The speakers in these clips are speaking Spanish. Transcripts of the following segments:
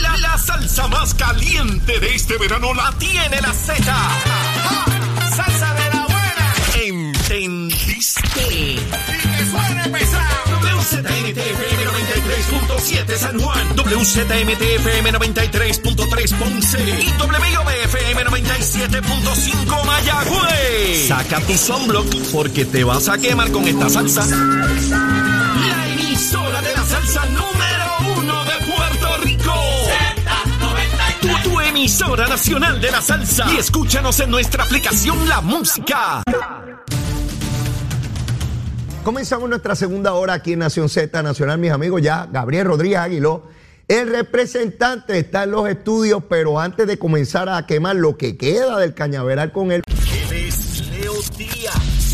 La, la salsa más caliente de este verano la tiene la Z. ¡Salsa de la buena! ¿Entendiste? ¡Y que suene pesado! WZMTFM 93.7 San Juan, WZMTFM 93.3 Ponce y WIOBFM 97.5 Mayagüez. Saca tu sunblock porque te vas a quemar con esta salsa. La emisora de la salsa número emisora nacional de la salsa. Y escúchanos en nuestra aplicación La Música. Comenzamos nuestra segunda hora aquí en Nación Z Nacional, mis amigos. Ya Gabriel Rodríguez Aguiló, el representante, está en los estudios, pero antes de comenzar a quemar lo que queda del cañaveral con él,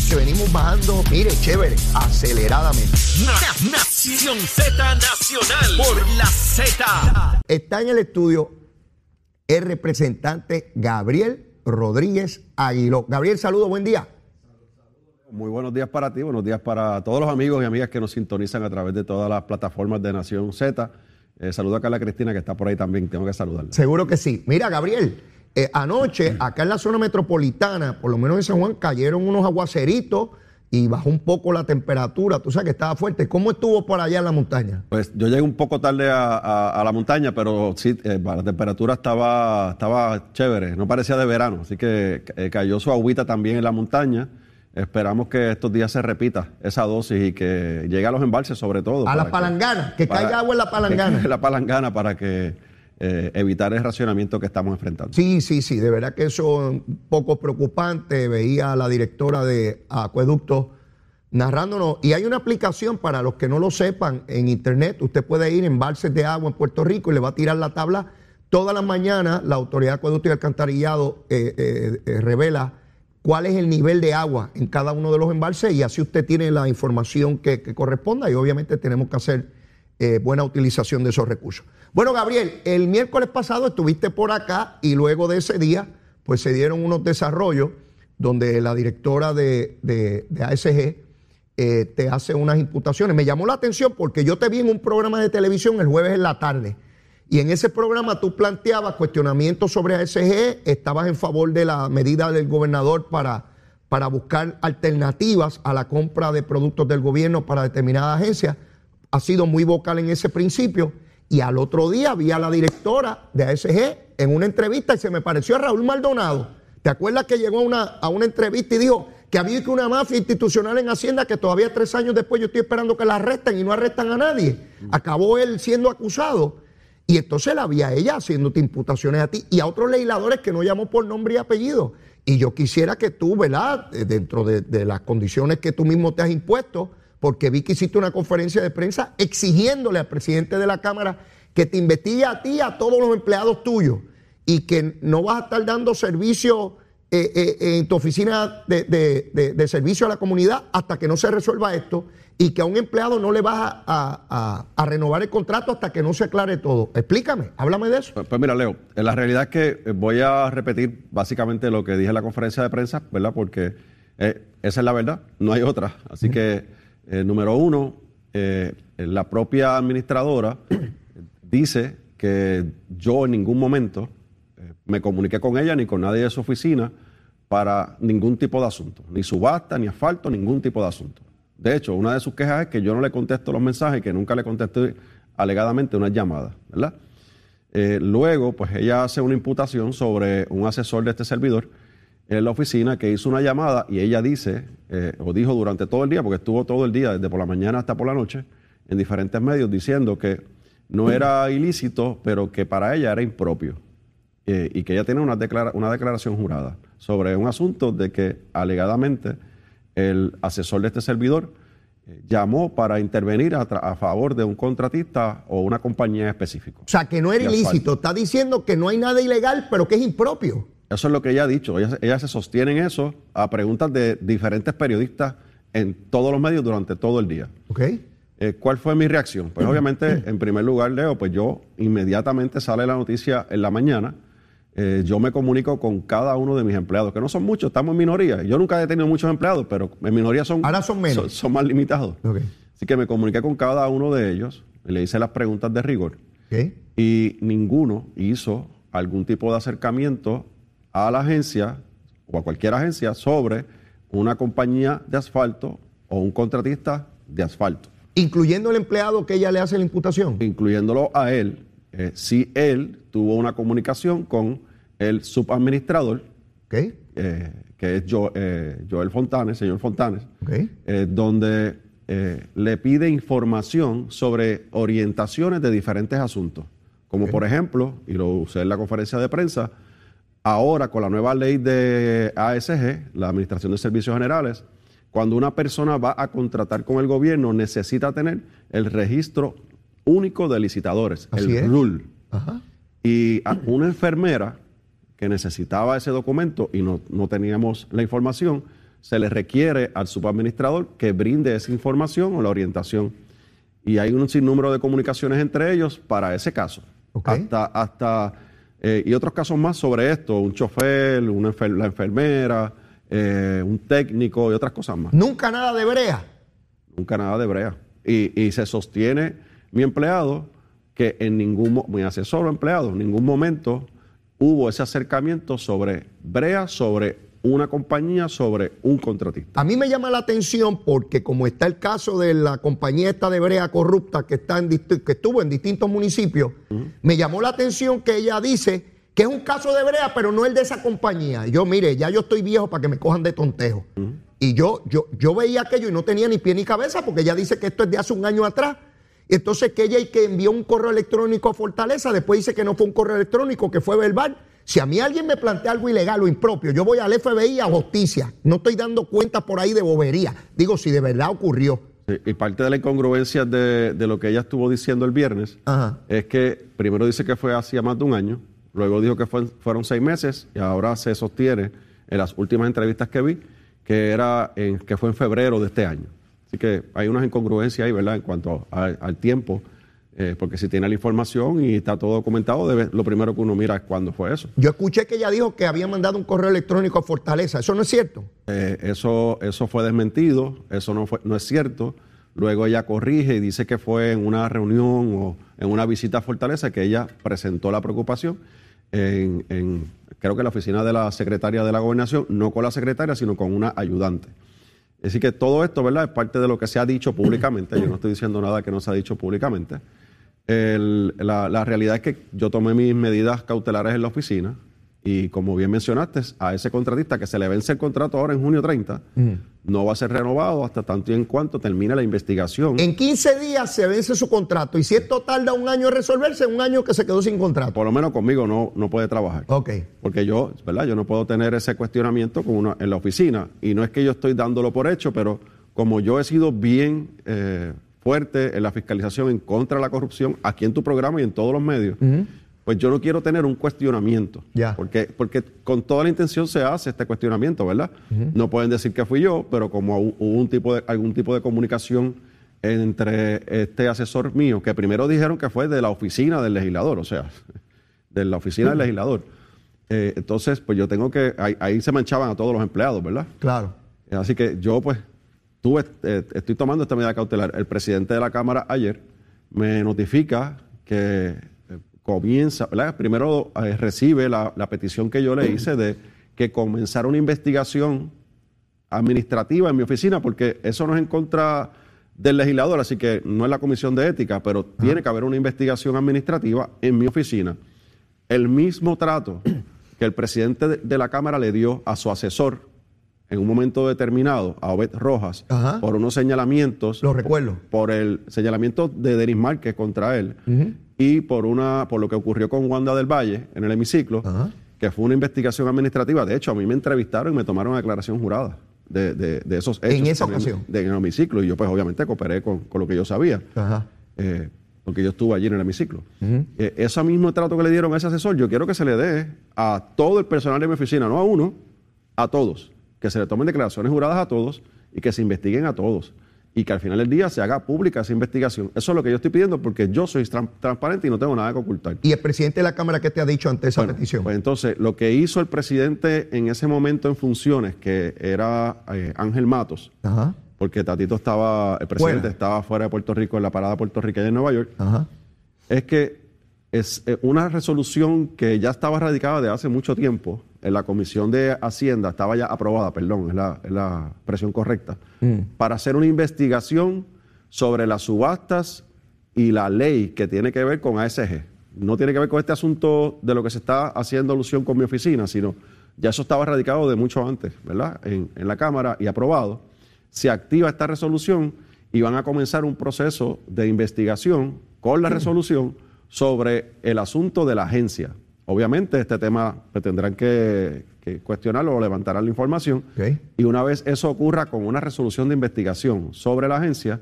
que venimos bajando, mire, chévere, aceleradamente. Na- Nación Z Nacional por la Z. Está en el estudio el representante Gabriel Rodríguez Aguiló. Gabriel, saludo, buen día. Muy buenos días para ti, buenos días para todos los amigos y amigas que nos sintonizan a través de todas las plataformas de Nación Z. Eh, saludo a Carla Cristina que está por ahí también, tengo que saludarla. Seguro que sí. Mira, Gabriel, eh, anoche acá en la zona metropolitana, por lo menos en San Juan, cayeron unos aguaceritos y bajó un poco la temperatura. Tú sabes que estaba fuerte. ¿Cómo estuvo por allá en la montaña? Pues yo llegué un poco tarde a, a- a la montaña, pero sí, eh, la temperatura estaba, estaba chévere, no parecía de verano, así que eh, cayó su agüita también en la montaña. Esperamos que estos días se repita esa dosis y que llegue a los embalses sobre todo. A la palangana, que para- caiga agua en la que palangana. en la palangana para que eh, evitar el racionamiento que estamos enfrentando. Sí, sí, sí, de verdad que eso es un poco preocupante. Veía a la directora de Acueducto narrándonos. Y hay una aplicación para los que no lo sepan en internet. Usted puede ir en embalses de agua en Puerto Rico y le va a tirar la tabla. Todas las mañanas la Autoridad de Acueducto y Alcantarillado eh, eh, revela cuál es el nivel de agua en cada uno de los embalses y así usted tiene la información que corresponda y obviamente tenemos que hacer eh, buena utilización de esos recursos. Bueno, Gabriel, el miércoles pasado estuviste por acá y luego de ese día, pues se dieron unos desarrollos donde la directora de, ASG eh, te hace unas imputaciones. Me llamó la atención porque yo te vi en un programa de televisión el jueves en la tarde. Y en ese programa tú planteabas cuestionamientos sobre ASG, estabas en favor de la medida del gobernador para, para buscar alternativas a la compra de productos del gobierno para determinadas agencias. Ha sido muy vocal en ese principio. Y al otro día vi a la directora de ASG en una entrevista y se me pareció a Raúl Maldonado. ¿Te acuerdas que llegó a una, a una entrevista y dijo que había una mafia institucional en Hacienda que todavía tres años después yo estoy esperando que la arresten y no arrestan a nadie? Acabó él siendo acusado. Y entonces la vi a ella haciéndote imputaciones a ti y a otros legisladores que no llamó por nombre y apellido. Y yo quisiera que tú, ¿verdad? Eh, Dentro de, de las condiciones que tú mismo te has impuesto, porque vi que hiciste una conferencia de prensa exigiéndole al presidente de la Cámara que te investigue a ti y a todos los empleados tuyos y que no vas a estar dando servicio eh, eh, en tu oficina de, de- de- servicio a la comunidad hasta que no se resuelva esto y que a un empleado no le vas a, a- a- renovar el contrato hasta que no se aclare todo. Explícame, háblame de eso. Pues, pues mira, Leo, eh, la realidad es que eh, voy a repetir básicamente lo que dije en la conferencia de prensa, ¿verdad? Porque eh, esa es la verdad, no hay otra. Así que, eh, número uno, eh, la propia administradora dice que yo en ningún momento eh, me comuniqué con ella ni con nadie de su oficina para ningún tipo de asunto, ni subasta, ni asfalto, ningún tipo de asunto. De hecho, una de sus quejas es que yo no le contesto los mensajes, que nunca le contesté alegadamente unas llamadas, ¿verdad? Eh, luego, pues ella hace una imputación sobre un asesor de este servidor en la oficina que hizo una llamada y ella dice, eh, o dijo durante todo el día, porque estuvo todo el día, desde por la mañana hasta por la noche, en diferentes medios, diciendo que no era ilícito, pero que para ella era impropio. Eh, y que ella tiene una, declara- una declaración jurada sobre un asunto de que alegadamente el asesor de este servidor eh, llamó para intervenir a, a favor de un contratista o una compañía específica. O sea, que no era ilícito. Está diciendo que no hay nada ilegal, pero que es impropio. Eso es lo que ella ha dicho. Ella, ella se sostiene en eso a preguntas de diferentes periodistas en todos los medios durante todo el día. ¿Ok? Eh, ¿Cuál fue mi reacción? Pues obviamente, en primer lugar, Leo, pues yo inmediatamente sale la noticia en la mañana. eh, yo me comunico con cada uno de mis empleados, que no son muchos, estamos en minoría. Yo nunca he tenido muchos empleados, pero en minoría son, Ahora son menos. son, más limitados. Así que me comuniqué con cada uno de ellos, le hice las preguntas de rigor. Y ninguno hizo algún tipo de acercamiento a la agencia o a cualquier agencia sobre una compañía de asfalto o un contratista de asfalto, Incluyendo el empleado que ella le hace la imputación. incluyéndolo a él, eh, si él tuvo una comunicación con el subadministrador, eh, que es eh, Joel Fontanes, señor Fontanes, donde le pide información sobre orientaciones de diferentes asuntos. Como por ejemplo, y lo usé en la conferencia de prensa, ahora con la nueva ley de ASG, la Administración de Servicios Generales, cuando una persona va a contratar con el gobierno necesita tener el registro único de licitadores, Así el. RUL. Y a una enfermera que necesitaba ese documento y no, no teníamos la información, se le requiere al subadministrador que brinde esa información o la orientación. Y hay un sinnúmero de comunicaciones entre ellos para ese caso. Hasta, hasta eh, y otros casos más sobre esto, un chofer, una enfer- la enfermera, eh, un técnico y otras cosas más. Nunca nada de brea. Nunca nada de brea. Y, y se sostiene mi empleado que en ningún, mi asesor o empleado, en ningún momento hubo ese acercamiento sobre brea, sobre una compañía, sobre un contratista. A mí me llama la atención porque como está el caso de la compañía esta de brea corrupta que, está en que estuvo en distintos municipios, me llamó la atención que ella dice que es un caso de brea, pero no el de esa compañía. Y Yo, mire, ya yo estoy viejo para que me cojan de tontejo. Y yo, yo, yo veía aquello y no tenía ni pie ni cabeza porque ella dice que esto es de hace un año atrás. Y entonces que ella y que envió un correo electrónico a Fortaleza, después dice que no fue un correo electrónico, que fue verbal. Si a mí alguien me plantea algo ilegal o impropio, yo voy al FBI a justicia. No estoy dando cuenta por ahí de bobería. Digo, si de verdad ocurrió. Sí, Y parte de la incongruencia de, de lo que ella estuvo diciendo el viernes Ajá. es que primero dice que fue hacía más de un año, luego dijo que fue- fueron seis meses y ahora se sostiene en las últimas entrevistas que vi que, era en- que fue en febrero de este año. Así que hay unas incongruencias ahí, ¿verdad? En cuanto a- al tiempo, eh, porque si tiene la información y está todo documentado, debe, lo primero que uno mira es cuándo fue eso. Yo escuché que ella dijo que había mandado un correo electrónico a Fortaleza. ¿Eso no es cierto? Eh, eso, eso fue desmentido, eso no, fue, no es cierto. Luego ella corrige y dice que fue en una reunión o en una visita a Fortaleza que ella presentó la preocupación en, en, creo que la oficina de la secretaria de la gobernación, no con la secretaria, sino con una ayudante. Así que todo esto, ¿verdad? Es parte de lo que se ha dicho públicamente. Yo no estoy diciendo nada que no se ha dicho públicamente. El- la, la realidad es que yo tomé mis medidas cautelares en la oficina y como bien mencionaste, a ese contratista que se le vence el contrato ahora en junio 30, no va a ser renovado hasta tanto y en cuanto termine la investigación. En 15 días se vence su contrato y si esto tarda un año en resolverse, un año que se quedó sin contrato. Por lo menos conmigo no, no puede trabajar. Ok. Porque yo, ¿verdad? Yo no puedo tener ese cuestionamiento con una, en la oficina. Y no es que yo estoy dándolo por hecho, pero como yo he sido bien eh, fuerte en la fiscalización en contra de la corrupción, aquí en tu programa y en todos los medios, pues yo no quiero tener un cuestionamiento. Porque, porque con toda la intención se hace este cuestionamiento, ¿verdad? No pueden decir que fui yo, pero como hu- hubo un tipo de, algún tipo de comunicación entre este asesor mío, que primero dijeron que fue de la oficina del legislador, o sea, de la oficina del legislador. Eh, entonces, pues yo tengo que, ahí, ahí se manchaban a todos los empleados, ¿verdad? Claro. Así que yo, pues, tuve, eh, estoy tomando esta medida cautelar. El presidente de la Cámara ayer me notifica que eh, comienza, ¿verdad? Primero eh, recibe la, la petición que yo le hice de que comenzara una investigación administrativa en mi oficina, porque eso no es en contra del legislador, así que no es la comisión de ética, pero tiene que haber una investigación administrativa en mi oficina. El mismo trato que el presidente de- de la Cámara le dio a su asesor en un momento determinado, a Obed Rojas, Ajá. por unos señalamientos Lo recuerdo. por el señalamiento de Denis Márquez contra él y por una por lo que ocurrió con Wanda del Valle en el hemiciclo, Ajá. que fue una investigación administrativa. De hecho, a mí me entrevistaron y me tomaron declaración jurada de, de- de esos hechos. En esa ocasión. de- en el hemiciclo. Y yo, pues, obviamente, cooperé con, con lo que yo sabía. Ajá. eh, porque yo estuve allí en el hemiciclo. Eh, ese mismo trato que le dieron a ese asesor, yo quiero que se le dé a todo el personal de mi oficina, no a uno, a todos. Que se le tomen declaraciones juradas a todos y que se investiguen a todos. Y que al final del día se haga pública esa investigación. Eso es lo que yo estoy pidiendo porque yo soy tran- transparente y no tengo nada que ocultar. ¿Y el presidente de la Cámara qué te ha dicho ante esa Bueno, petición? Pues entonces, lo que hizo el presidente en ese momento en funciones, que era eh, Ángel Matos, Ajá. porque Tatito estaba, el presidente estaba fuera de Puerto Rico en la parada puertorriqueña en Nueva York, Ajá. es que es eh, una resolución que ya estaba radicada de hace mucho tiempo en la Comisión de Hacienda, estaba ya aprobada, perdón, es la, es la expresión correcta, para hacer una investigación sobre las subastas y la ley que tiene que ver con ASG. No tiene que ver con este asunto de lo que se está haciendo alusión con mi oficina, sino ya eso estaba radicado de mucho antes, ¿verdad? En, en la Cámara y aprobado. Se activa esta resolución y van a comenzar un proceso de investigación con la resolución sobre el asunto de la agencia. Obviamente este tema pues, tendrán que, que cuestionarlo o levantarán la información. Y una vez eso ocurra con una resolución de investigación sobre la agencia,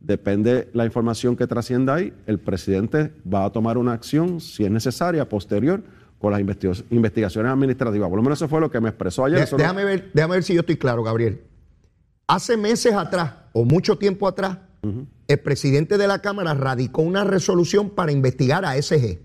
depende la información que trascienda ahí, el presidente va a tomar una acción, si es necesaria, posterior, con las investiga- investigaciones administrativas. Por lo menos eso fue lo que me expresó ayer. De- Eso no- déjame, ver, déjame ver si yo estoy claro, Gabriel. Hace meses atrás, o mucho tiempo atrás, el presidente de la Cámara radicó una resolución para investigar a SG.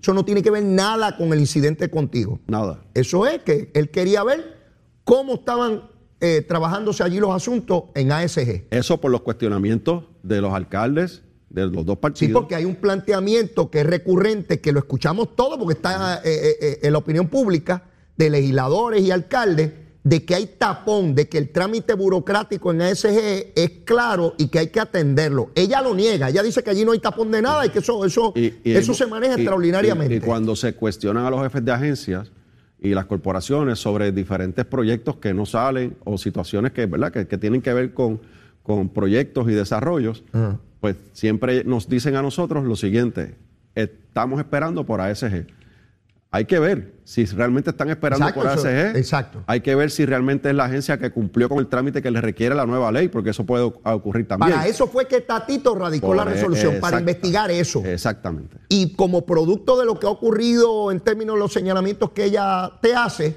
Eso no tiene que ver nada con el incidente contigo. Nada. Eso es que él quería ver cómo estaban eh, trabajándose allí los asuntos en ASG. Eso por los cuestionamientos de los alcaldes de los dos Sí, partidos. porque hay un planteamiento que es recurrente, que lo escuchamos todo, porque está eh, eh, en la opinión pública de legisladores y alcaldes, de que hay tapón, de que el trámite burocrático en ASG es claro y que hay que atenderlo. Ella lo niega, ella dice que allí no hay tapón de nada y que eso, eso, Y- y eso se maneja extraordinariamente. Y, cuando se cuestionan a los jefes de agencias y las corporaciones sobre diferentes proyectos que no salen o situaciones que, ¿verdad? que, que tienen que ver con, con proyectos y desarrollos, pues siempre nos dicen a nosotros lo siguiente, estamos esperando por ASG. Hay que ver si realmente están esperando Exacto, por ASG. exacto. Hay que ver si realmente es la agencia que cumplió con el trámite que le requiere la nueva ley, porque eso puede ocurrir también. Para eso fue que Tatito radicó Por- la resolución, para investigar eso. Exactamente. Y como producto de lo que ha ocurrido en términos de los señalamientos que ella te hace,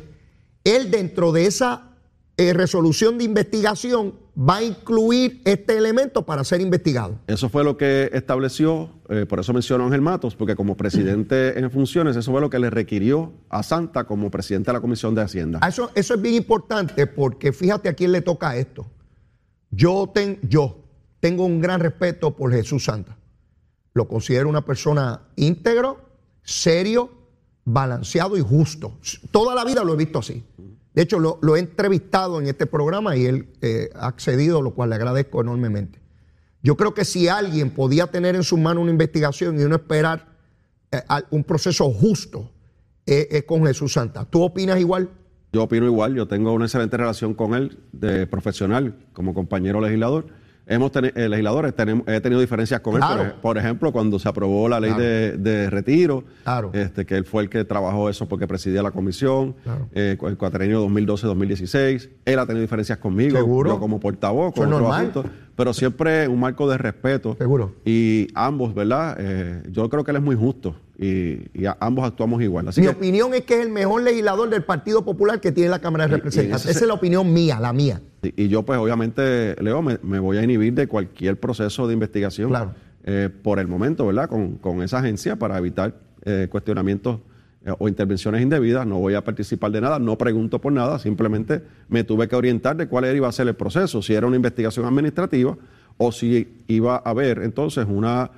él dentro de esa eh, resolución de investigación va a incluir este elemento para ser investigado. Eso fue lo que estableció, eh, por eso mencionó a Ángel Matos, porque como presidente en funciones, eso fue lo que le requirió a Santa como presidente de la Comisión de Hacienda. A Eso, eso es bien importante porque fíjate a quién le toca esto. Yo, ten- yo tengo un gran respeto por Jesús Santa. Lo considero una persona íntegro, serio, balanceado y justo. Toda la vida lo he visto así. De hecho, lo, lo he entrevistado en este programa y él eh, ha accedido, lo cual le agradezco enormemente. Yo creo que si alguien podía tener en sus manos una investigación y uno esperar eh, un proceso justo, eh, es con Jesús Santa. ¿Tú opinas igual? Yo opino igual, yo tengo una excelente relación con él de profesional como compañero legislador. Hemos teni- eh, legisladores, tenemos, he tenido diferencias con él, por, por ejemplo, cuando se aprobó la ley de, de retiro, Claro. este, que él fue el que trabajó eso porque presidía la comisión, eh, el cuatrenio 2012-2016. Él ha tenido diferencias conmigo, Seguro. yo como portavoz, con otros asuntos, pero siempre un marco de respeto. Seguro. Y ambos, ¿verdad? Eh, yo creo que él es muy justo y, y a- ambos actuamos igual. Así Mi que, opinión es que es el mejor legislador del Partido Popular que tiene la Cámara de Representantes. ese Esa es la opinión mía, la mía. Y y yo, pues, obviamente, Leo, me, me voy a inhibir de cualquier proceso de investigación Claro. eh, por el momento, ¿verdad? Con, con esa agencia para evitar eh, cuestionamientos eh, o intervenciones indebidas. No voy a participar de nada, no pregunto por nada, simplemente me tuve que orientar de cuál era, iba a ser el proceso, si era una investigación administrativa o si iba a haber entonces una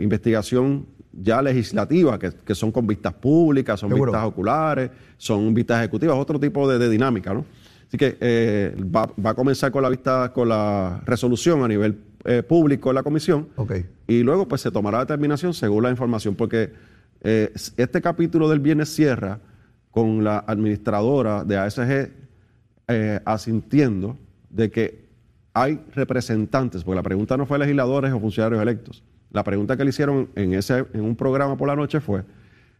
investigación ya legislativa, que, que son con vistas públicas, son Seguro. vistas oculares, son vistas ejecutivas, otro tipo de, de dinámica, ¿no? Así que eh, va, va a comenzar con la vista, con la resolución a nivel eh, público en la comisión. Y luego pues se tomará determinación según la información, porque eh, este capítulo del viernes cierra con la administradora de ASG asintiendo de que hay representantes, porque la pregunta no fue legisladores o funcionarios electos. La pregunta que le hicieron en, ese, en un programa por la noche fue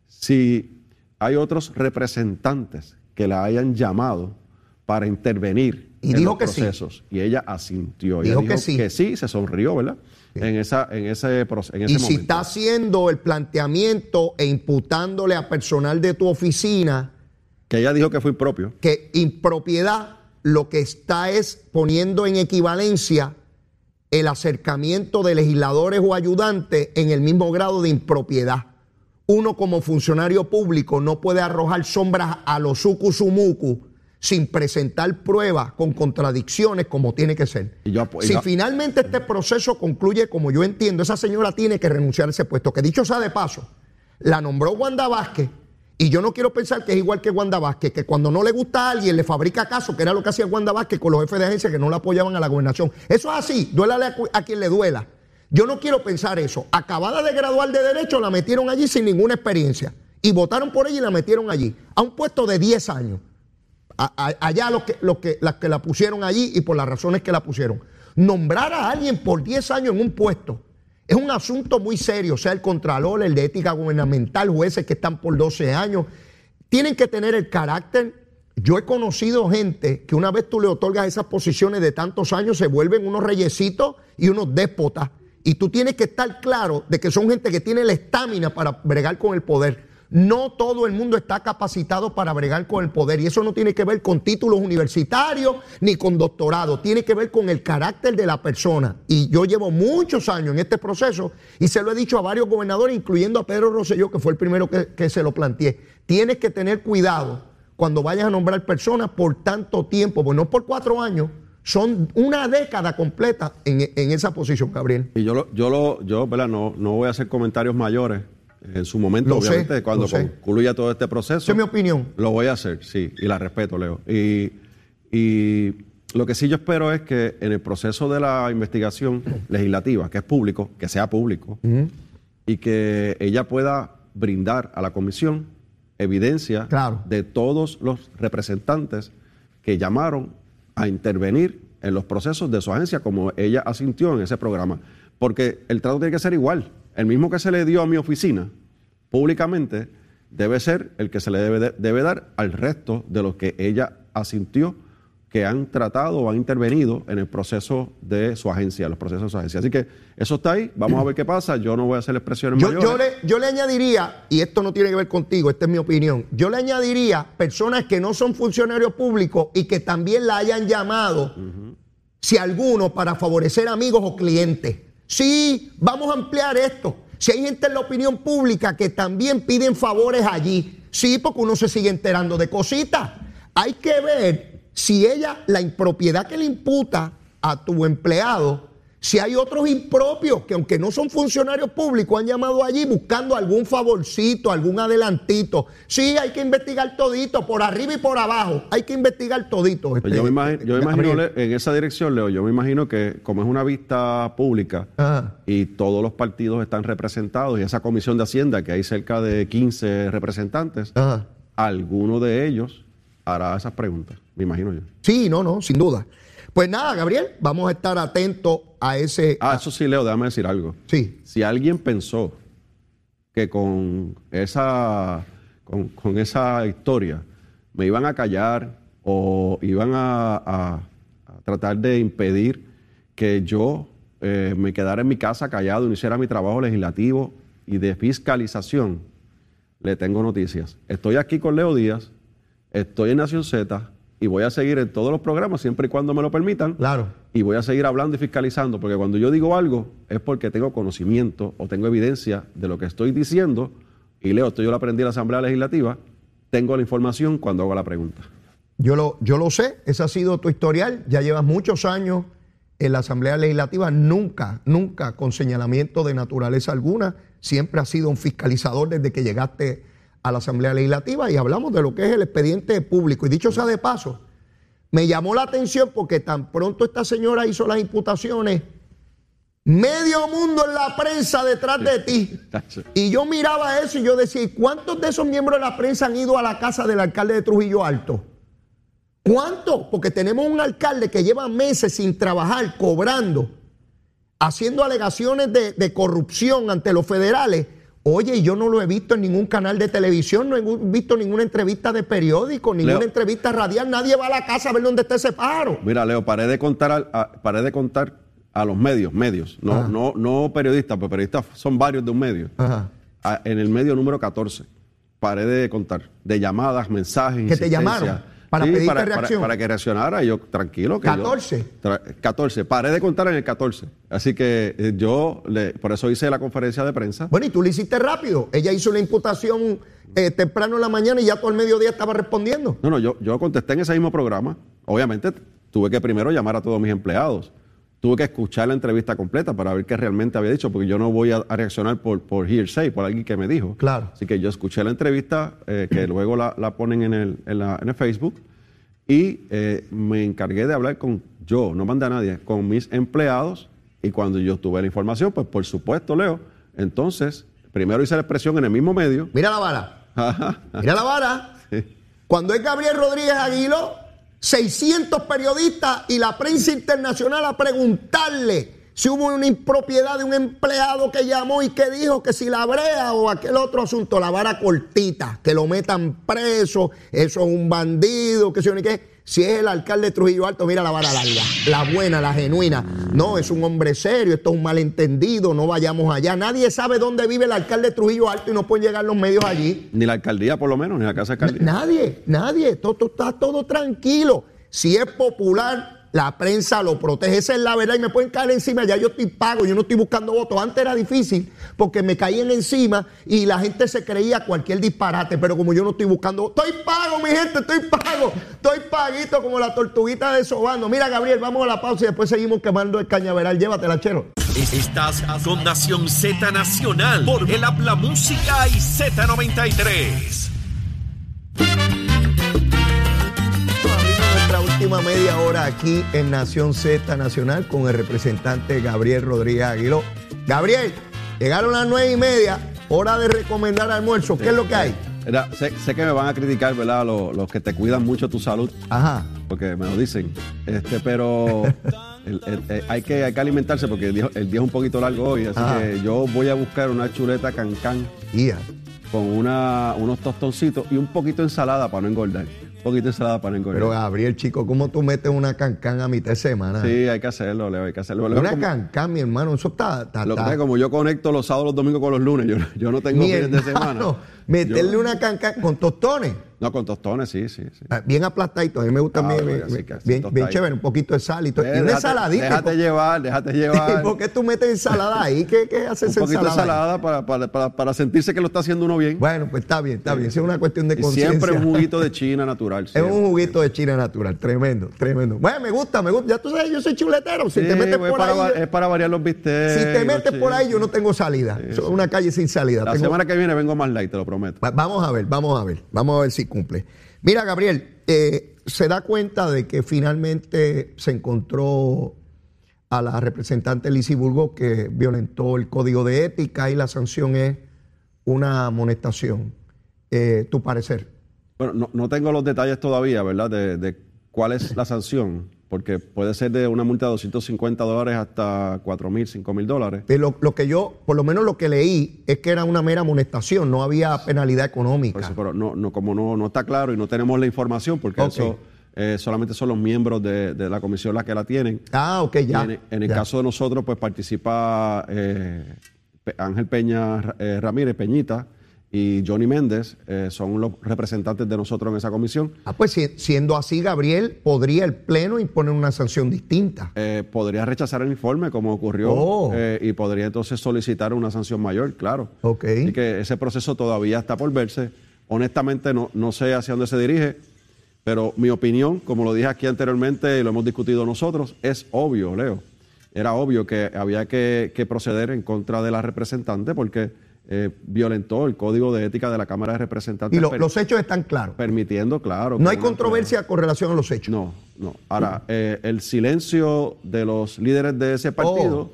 si hay otros representantes que la hayan llamado para intervenir Y en dijo los que sí. procesos. Y ella asintió. Ella Dijo dijo que sí. Que sí, se sonrió, ¿verdad? En, esa, en ese, en ese Y si momento. está haciendo el planteamiento e imputándole a personal de tu oficina Que ella dijo que fue impropio. que impropiedad lo que está es poniendo en equivalencia el acercamiento de legisladores o ayudantes en el mismo grado de impropiedad. Uno como funcionario público no puede arrojar sombras a los sucusumucu sin presentar pruebas con contradicciones como tiene que ser. Y yo apo- si yo- finalmente este proceso concluye como yo entiendo, esa señora tiene que renunciar a ese puesto, que dicho sea de paso, la nombró Wanda Vázquez, y yo no quiero pensar que es igual que Wanda Vázquez, que cuando no le gusta a alguien le fabrica caso, que era lo que hacía Wanda Vázquez con los jefes de agencia que no la apoyaban a la gobernación. Eso es así, duélale a, quien le duela. Yo no quiero pensar eso. Acabada de graduar de Derecho, la metieron allí sin ninguna experiencia. Y votaron por ella y la metieron allí, a un puesto de 10 años. Allá los que, las que la pusieron allí y por las razones que la pusieron. Nombrar a alguien por 10 años en un puesto es un asunto muy serio, sea el contralor, el de ética gubernamental, jueces que están por 12 años. Tienen que tener el carácter. Yo he conocido gente que una vez tú le otorgas esas posiciones de tantos años se vuelven unos reyesitos y unos déspotas. Y tú tienes que estar claro de que son gente que tiene la estamina para bregar con el poder. No todo el mundo está capacitado para bregar con el poder y eso no tiene que ver con títulos universitarios ni con doctorado, tiene que ver con el carácter de la persona. Y yo llevo muchos años en este proceso y se lo he dicho a varios gobernadores, incluyendo a Pedro Rosselló, que fue el primero que, que se lo planteé. Tienes que tener cuidado cuando vayas a nombrar personas por tanto tiempo, pues no por cuatro años, son una década completa en, en esa posición, Gabriel. Y yo, lo, yo, lo, yo. No, no voy a hacer comentarios mayores en su momento, Lo sé, obviamente, cuando concluya todo este proceso. Es mi opinión. Lo voy a hacer, sí, y la respeto, Leo. Y, y lo que sí yo espero es que en el proceso de la investigación legislativa, que es público, que sea público, y que ella pueda brindar a la comisión evidencia Claro. de todos los representantes que llamaron a intervenir en los procesos de su agencia, como ella asintió en ese programa. Porque el trato tiene que ser igual. El mismo que se le dio a mi oficina públicamente debe ser el que se le debe, debe dar al resto de los que ella asintió que han tratado o han intervenido en el proceso de su agencia, los procesos de su agencia. Así que eso está ahí, vamos a ver qué pasa. Yo no voy a hacer expresiones Yo, mayores. yo le, yo le añadiría, y esto no tiene que ver contigo, esta es mi opinión, yo le añadiría personas que no son funcionarios públicos y que también la hayan llamado, si alguno, para favorecer amigos o clientes. Sí, vamos a ampliar esto. Si hay gente en la opinión pública que también piden favores allí, sí, porque uno se sigue enterando de cositas. Hay que ver si ella, la impropiedad que le imputa a tu empleado, si hay otros impropios que aunque no son funcionarios públicos han llamado allí buscando algún favorcito, algún adelantito. Sí, hay que investigar todito, por arriba y por abajo. Hay que investigar todito. Pues este, yo me imagino, yo me imagino. Le- en esa dirección, Leo, yo me imagino que como es una vista pública Ajá. y todos los partidos están representados y esa comisión de Hacienda, que hay cerca de 15 representantes, Ajá. alguno de ellos hará esas preguntas, me imagino yo. Sí, no, no, sin duda. Pues nada, Gabriel, vamos a estar atentos a ese. Ah, eso sí, Leo, déjame decir algo. Sí. Si alguien pensó que con esa, con, con esa historia me iban a callar o iban a, a- a tratar de impedir que yo eh, me quedara en mi casa callado y no hiciera mi trabajo legislativo y de fiscalización, le tengo noticias. Estoy aquí con Leo Díaz, estoy en Nación Z y voy a seguir en todos los programas siempre y cuando me lo permitan Claro. y voy a seguir hablando y fiscalizando, porque cuando yo digo algo es porque tengo conocimiento o tengo evidencia de lo que estoy diciendo, y leo, esto yo lo aprendí en la Asamblea Legislativa, tengo la información cuando hago la pregunta. Yo lo, yo lo sé, ese ha sido tu historial. Ya llevas muchos años en la Asamblea Legislativa, nunca, nunca con señalamiento de naturaleza alguna. Siempre has sido un fiscalizador desde que llegaste a la Asamblea Legislativa y hablamos de lo que es el expediente público. Y dicho sea de paso, me llamó la atención porque tan pronto esta señora hizo las imputaciones, medio mundo en la prensa detrás de ti. Y yo miraba eso y yo decía, ¿y cuántos de esos miembros de la prensa han ido a la casa del alcalde de Trujillo Alto? ¿Cuántos? Porque tenemos un alcalde que lleva meses sin trabajar, cobrando, haciendo alegaciones de, de corrupción ante los federales. Oye, yo no lo he visto en ningún canal de televisión, no he visto ninguna entrevista de periódico, ninguna Leo. entrevista radial. Nadie va a la casa a ver dónde está ese pájaro. Mira, Leo, paré de contar, al- a, paré de contar a los medios, medios, no, Ajá. no, no periodistas, porque periodistas son varios de un medio. Ajá. A- en el medio número 14, paré de contar, de llamadas, mensajes, ¿Que te llamaron? Para pedirte para, reacción. Para, que reaccionara, yo tranquilo. Que yo- 14. Tra- 14, paré de contar en el 14. Así que eh, yo, le- por eso hice la conferencia de prensa. Bueno, y tú lo hiciste rápido. Ella hizo la imputación eh, temprano en la mañana y ya todo el mediodía estaba respondiendo. No, no, yo, yo contesté en ese mismo programa. Obviamente tuve que primero llamar a todos mis empleados. Tuve que escuchar la entrevista completa para ver qué realmente había dicho, porque yo no voy a, a reaccionar por, por hearsay, por alguien que me dijo. Claro. Así que yo escuché la entrevista, eh, que luego la, la ponen en el, en, la- en el Facebook, y eh, me encargué de hablar con yo, no mandé a nadie, con mis empleados, y cuando yo tuve la información, pues por supuesto, Leo, entonces, primero hice la expresión en el mismo medio. Mira la vara. Mira la vara. Cuando es Gabriel Rodríguez Aguiló, 600 periodistas y la prensa internacional a preguntarle si hubo una impropiedad de un empleado que llamó y que dijo que si la brea o aquel otro asunto, la vara cortita, que lo metan preso, eso es un bandido, que si ni qué. Si es el alcalde de Trujillo Alto, mira la vara larga, la buena, la genuina. No, es un hombre serio, esto es un malentendido, no vayamos allá. Nadie sabe dónde vive el alcalde de Trujillo Alto y no pueden llegar los medios allí. Ni la alcaldía, por lo menos, ni la casa de alcaldía. Nadie, nadie, todo, todo- está todo tranquilo. Si es popular, la prensa lo protege, esa es la verdad y me pueden caer encima, ya yo estoy pago, yo no estoy buscando votos. Antes era difícil porque me caían encima y la gente se creía cualquier disparate, pero como yo no estoy buscando estoy pago, mi gente, estoy pago, estoy paguito como la tortuguita de Sobando. Mira, Gabriel, vamos a la pausa y después seguimos quemando el cañaveral. Llévatela, chero. Estás con Nación Z Nacional por el Habla Música y Z93. Última media hora aquí en Nación Z Nacional con el representante Gabriel Rodríguez Aguiló. Gabriel, llegaron las nueve y media, hora de recomendar almuerzo. ¿Qué es lo que hay? Sé, sé que me van a criticar, ¿verdad? Los, los que te cuidan mucho tu salud, Ajá. porque me lo dicen. Este, pero el- el- el- hay, que, hay que alimentarse porque el día, el día es un poquito largo hoy. Así Ajá. que yo voy a buscar una chuleta cancán Ia. con una, unos tostoncitos y un poquito de ensalada para no engordar. Poquito de ensalada para no engordar. Pero Gabriel, chico, ¿cómo tú metes una cancán a mitad de semana? sí, hay que hacerlo, Leo, hay que hacerlo. Leo, Una como- cancán, mi hermano, eso está... está- Lo que pasa es como yo conecto los sábados, los domingos con los lunes, yo, yo no tengo Mi fines de semana. meterle Yo- una cancán con tostones. No, con tostones, sí, sí. sí. Ah, Bien aplastadito, a mí me gusta Ah, bien, bien, sí, bien- bien chévere, un poquito de sal y todo. Y una ensaladita. Déjate llevar, déjate llevar. ¿Por qué tú metes ensalada ahí? ¿Qué, qué haces un poquito de ensalada? ensalada para, para, para, para sentirse que lo está haciendo uno bien. Bueno, pues está bien, está bien. Si es una cuestión de conciencia. siempre un juguito de China natural. Es un juguito de China natural, tremendo, tremendo. Bueno, me gusta, me gusta. Ya tú sabes, yo soy chuletero. Si Sí, te metes pues, por ahí, es para variar los bistecs. si te metes por ahí, yo no tengo salida. Sí, sí. una calle sin salida. La semana que viene vengo más light, te lo prometo. Va- Vamos a ver, vamos a ver, vamos a ver si cumple. Mira, Gabriel, eh, se da cuenta de que finalmente se encontró a la representante Lizy Burgos que violentó el código de ética y la sanción es una amonestación. Eh, ¿Tu parecer? Bueno, no, no tengo los detalles todavía, ¿verdad? De, de cuál es la sanción, porque puede ser de una multa de 250 dólares hasta 4 mil, 5 mil dólares. Eh, lo, lo que yo, por lo menos lo que leí, es que era una mera amonestación, no había penalidad económica. eso, pero no, no, como no, no está claro y no tenemos la información, porque Ok. eso eh, solamente son los miembros de, de la comisión las que la tienen. Ah, ok, ya. En, en el ya. caso de nosotros, pues participa eh, Ángel Peña eh, Ramírez, Peñita, y Johnny Méndez, eh, son los representantes de nosotros en esa comisión. Ah, pues si- siendo así, Gabriel, podría el Pleno imponer una sanción distinta. Eh, podría rechazar el informe, como ocurrió, Oh. eh, y podría entonces solicitar una sanción mayor, claro. Ok. Así que ese proceso todavía está por verse. Honestamente, no, no sé hacia dónde se dirige, pero mi opinión, como lo dije aquí anteriormente y lo hemos discutido nosotros, es obvio, Leo. Era obvio que había que, que proceder en contra de la representante porque eh, violentó el código de ética de la Cámara de Representantes. Y lo- los hechos están claros. permitiendo, claro. No hay controversia con relación a los hechos. no, no. Ahora, eh, el silencio de los líderes de ese partido, Oh.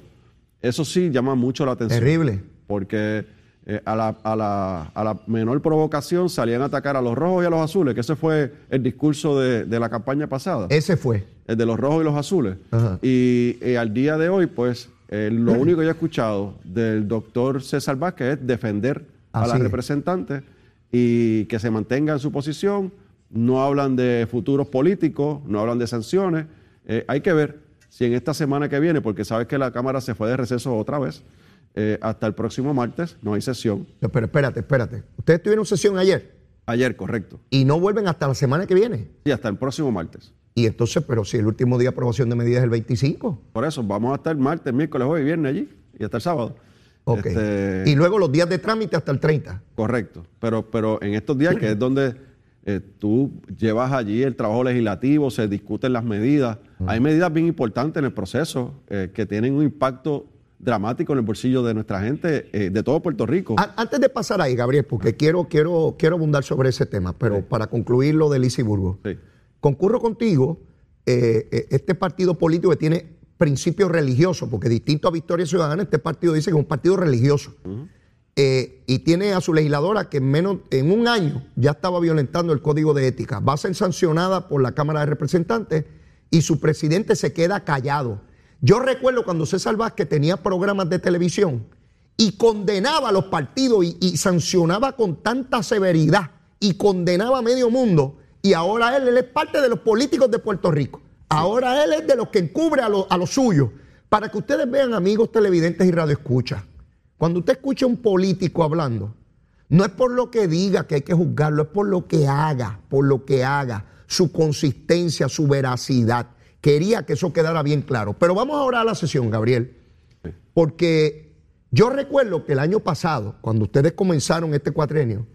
eso sí llama mucho la atención. Terrible. Porque eh, a, la, a la- a la menor provocación salían a atacar a los rojos y a los azules, que ese fue el discurso de, de la campaña pasada, Ese fue. el de los rojos y los azules. Ajá. Y eh, al día de hoy, pues, eh, lo único que yo he escuchado del doctor César Vázquez es defender a Así la es. representante y que se mantenga en su posición. No hablan de futuros políticos, no hablan de sanciones. Eh, hay que ver si en esta semana que viene, porque sabes que la Cámara se fue de receso otra vez, eh, hasta el próximo martes no hay sesión. Pero espérate, espérate. Ustedes tuvieron sesión ayer Ayer, correcto. y no vuelven hasta la semana que viene. Sí, hasta el próximo martes. Y entonces, pero si el último día de aprobación de medidas es el 25. Por eso, vamos a estar martes, miércoles, jueves y viernes allí y hasta el sábado. Ok. Este, Y luego los días de trámite hasta el 30. Correcto, pero, pero en estos días que es donde eh, tú llevas allí el trabajo legislativo, se discuten las medidas, hay medidas bien importantes en el proceso eh, que tienen un impacto dramático en el bolsillo de nuestra gente eh, de todo Puerto Rico. An- Antes de pasar ahí, Gabriel, porque quiero, quiero, quiero abundar sobre ese tema, pero Sí. para concluir lo de Lizy Burgos. Sí. Concurro contigo, eh, eh, este partido político que tiene principios religiosos, porque distinto a Victoria Ciudadana, este partido dice que es un partido religioso. Eh, y tiene a su legisladora que en menos en un año ya estaba violentando el código de ética. Va a ser sancionada por la Cámara de Representantes y su presidente se queda callado. Yo recuerdo cuando César Vázquez tenía programas de televisión y condenaba a los partidos y, y sancionaba con tanta severidad y condenaba a medio mundo. Y ahora él, él es parte de los políticos de Puerto Rico. Ahora él es de los que encubre a los a los suyos. Para que ustedes vean, amigos televidentes y radioescuchas, cuando usted escucha a un político hablando, no es por lo que diga que hay que juzgarlo, es por lo que haga, por lo que haga, su consistencia, su veracidad. Quería que eso quedara bien claro. Pero vamos ahora a la sesión, Gabriel, porque yo recuerdo que el año pasado, cuando ustedes comenzaron este cuatrenio,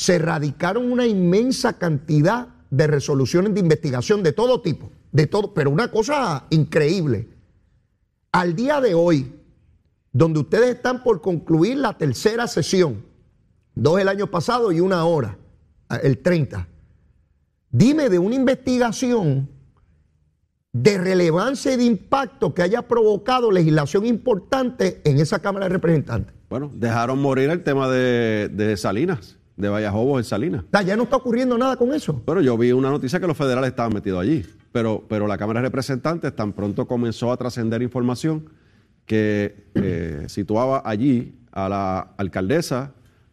se radicaron una inmensa cantidad de resoluciones de investigación de todo tipo, de todo, pero una cosa increíble. Al día de hoy, donde ustedes están por concluir la tercera sesión, dos el año pasado y una ahora, el 30. Dime de una investigación de relevancia y de impacto que haya provocado legislación importante en esa Cámara de Representantes. Bueno, dejaron morir el tema de, de Salinas, de Vallajobos en Salinas. O sea, ya no está ocurriendo nada con eso. Bueno, yo vi una noticia que los federales estaban metidos allí, pero, pero la Cámara de Representantes tan pronto comenzó a trascender información que eh, situaba allí a la alcaldesa,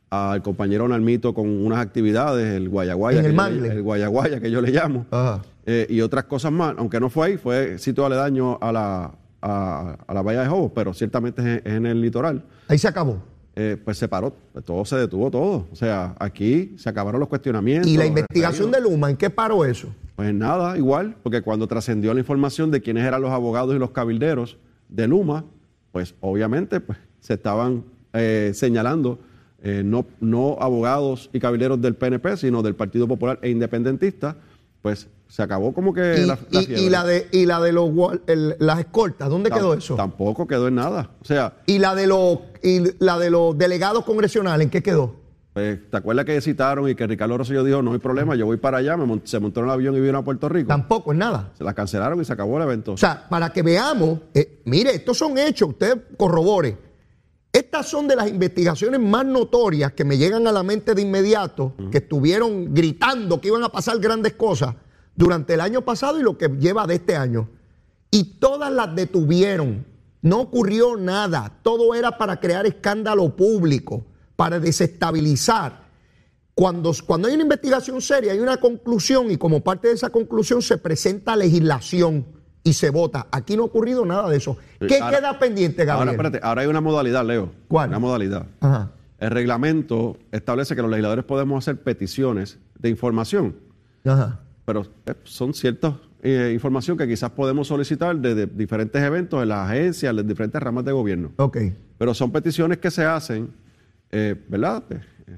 al compañero Nalmito con unas actividades, el guayaguaya, En el le- guayaguaya que yo le llamo, eh, y otras cosas más, aunque no fue ahí, fue sitio aledaño a la, a, a la Bahía de Jobos, pero ciertamente es en- es en el litoral Ahí se acabó. Eh, pues se paró, pues todo se detuvo todo. O sea, aquí se acabaron los cuestionamientos. Y la investigación de. Luma, ¿en qué paró eso? Pues nada, igual, porque cuando trascendió la información de quiénes eran los abogados y los cabilderos de Luma, pues obviamente pues, se estaban eh, señalando eh, no, no abogados y cabilderos del PNP, sino del Partido Popular e Independentista, pues se acabó como que Y, la, la y- la de, y la de los, el- las escoltas, ¿dónde quedó eso? Tampoco quedó en nada. O sea, Y la de los y la de los delegados congresionales, ¿en qué quedó? Pues, ¿Te acuerdas que citaron y que Ricardo Rosselló dijo, no hay problema, yo voy para allá, me se montó en el avión y vino a Puerto Rico? Tampoco es nada. Se la cancelaron y se acabó el evento. O sea, para que veamos, eh, mire, estos son hechos, usted corrobore. Estas son de las investigaciones más notorias que me llegan a la mente de inmediato, que estuvieron gritando que iban a pasar grandes cosas durante el año pasado y lo que lleva de este año. Y todas las detuvieron. No ocurrió nada. Todo era para crear escándalo público, para desestabilizar. Cuando, cuando hay una investigación seria, hay una conclusión y como parte de esa conclusión se presenta legislación y se vota. Aquí no ha ocurrido nada de eso. ¿Qué ahora- queda pendiente, ahora, Gabriel? espérate, ahora hay una modalidad, Leo. ¿Cuál? Una modalidad. Ajá. El reglamento establece que los legisladores podemos hacer peticiones de información, Ajá. Pero eh, son ciertas eh, información que quizás podemos solicitar de, de diferentes eventos en las agencias, en las diferentes ramas de gobierno. Ok. Pero son peticiones que se hacen, eh, ¿verdad? Eh,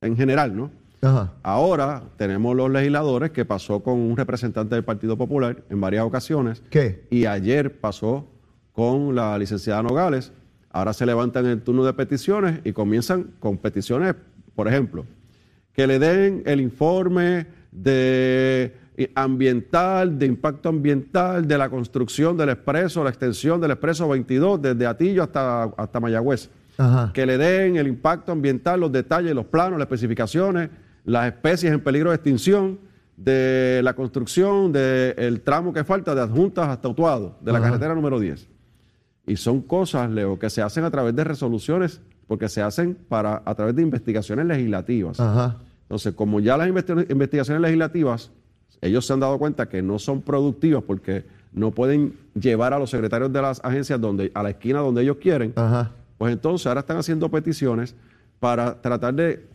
En general, ¿no? Ajá. Ahora tenemos los legisladores que pasó con un representante del Partido Popular en varias ocasiones. ¿Qué? Y ayer pasó con la licenciada Nogales. Ahora se levantan el turno de peticiones y comienzan con peticiones, por ejemplo, que le den el informe de eh, ambiental, de impacto ambiental, de la construcción del expreso, la extensión del expreso 22 desde Atillo hasta, hasta Mayagüez Ajá. que le den el impacto ambiental, los detalles, los planos, las especificaciones, las especies en peligro de extinción, de la construcción del tramo que falta de adjuntas hasta Utuado, de la Ajá. carretera número 10. Y son cosas, Leo, que se hacen a través de resoluciones, porque se hacen para, a través de investigaciones legislativas. Ajá. Entonces, como ya las investi- investigaciones legislativas, ellos se han dado cuenta que no son productivas porque no pueden llevar a los secretarios de las agencias donde, a la esquina donde ellos quieren, Ajá. pues entonces ahora están haciendo peticiones para tratar de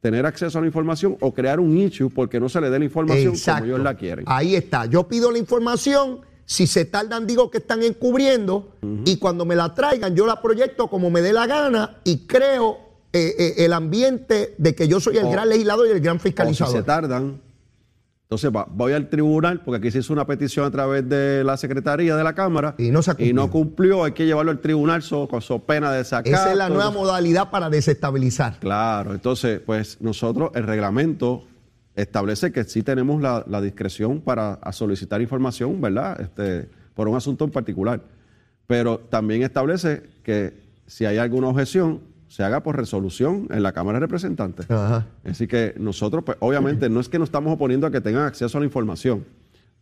tener acceso a la información o crear un issue porque no se le dé la información Exacto. como ellos la quieren. Ahí está. Yo pido la información, Si se tardan, digo que están encubriendo. Y cuando me la traigan, yo la proyecto como me dé la gana y creo eh, eh, el ambiente de que yo soy el O- gran legislador y el gran O si fiscalizador. se tardan, entonces va- voy al tribunal, porque aquí se hizo una petición a través de la Secretaría de la Cámara Y no se y no cumplió, hay que llevarlo al tribunal so- con so pena de sacar. Esa es la nueva modalidad para desestabilizar. Claro, entonces, pues nosotros, el reglamento establece que sí tenemos la, la discreción para a solicitar información, ¿verdad? Este, por un asunto en particular. Pero también establece que si hay alguna objeción, se haga por resolución en la Cámara de Representantes. Ajá. Así que nosotros, pues, obviamente, no es que nos estamos oponiendo a que tengan acceso a la información,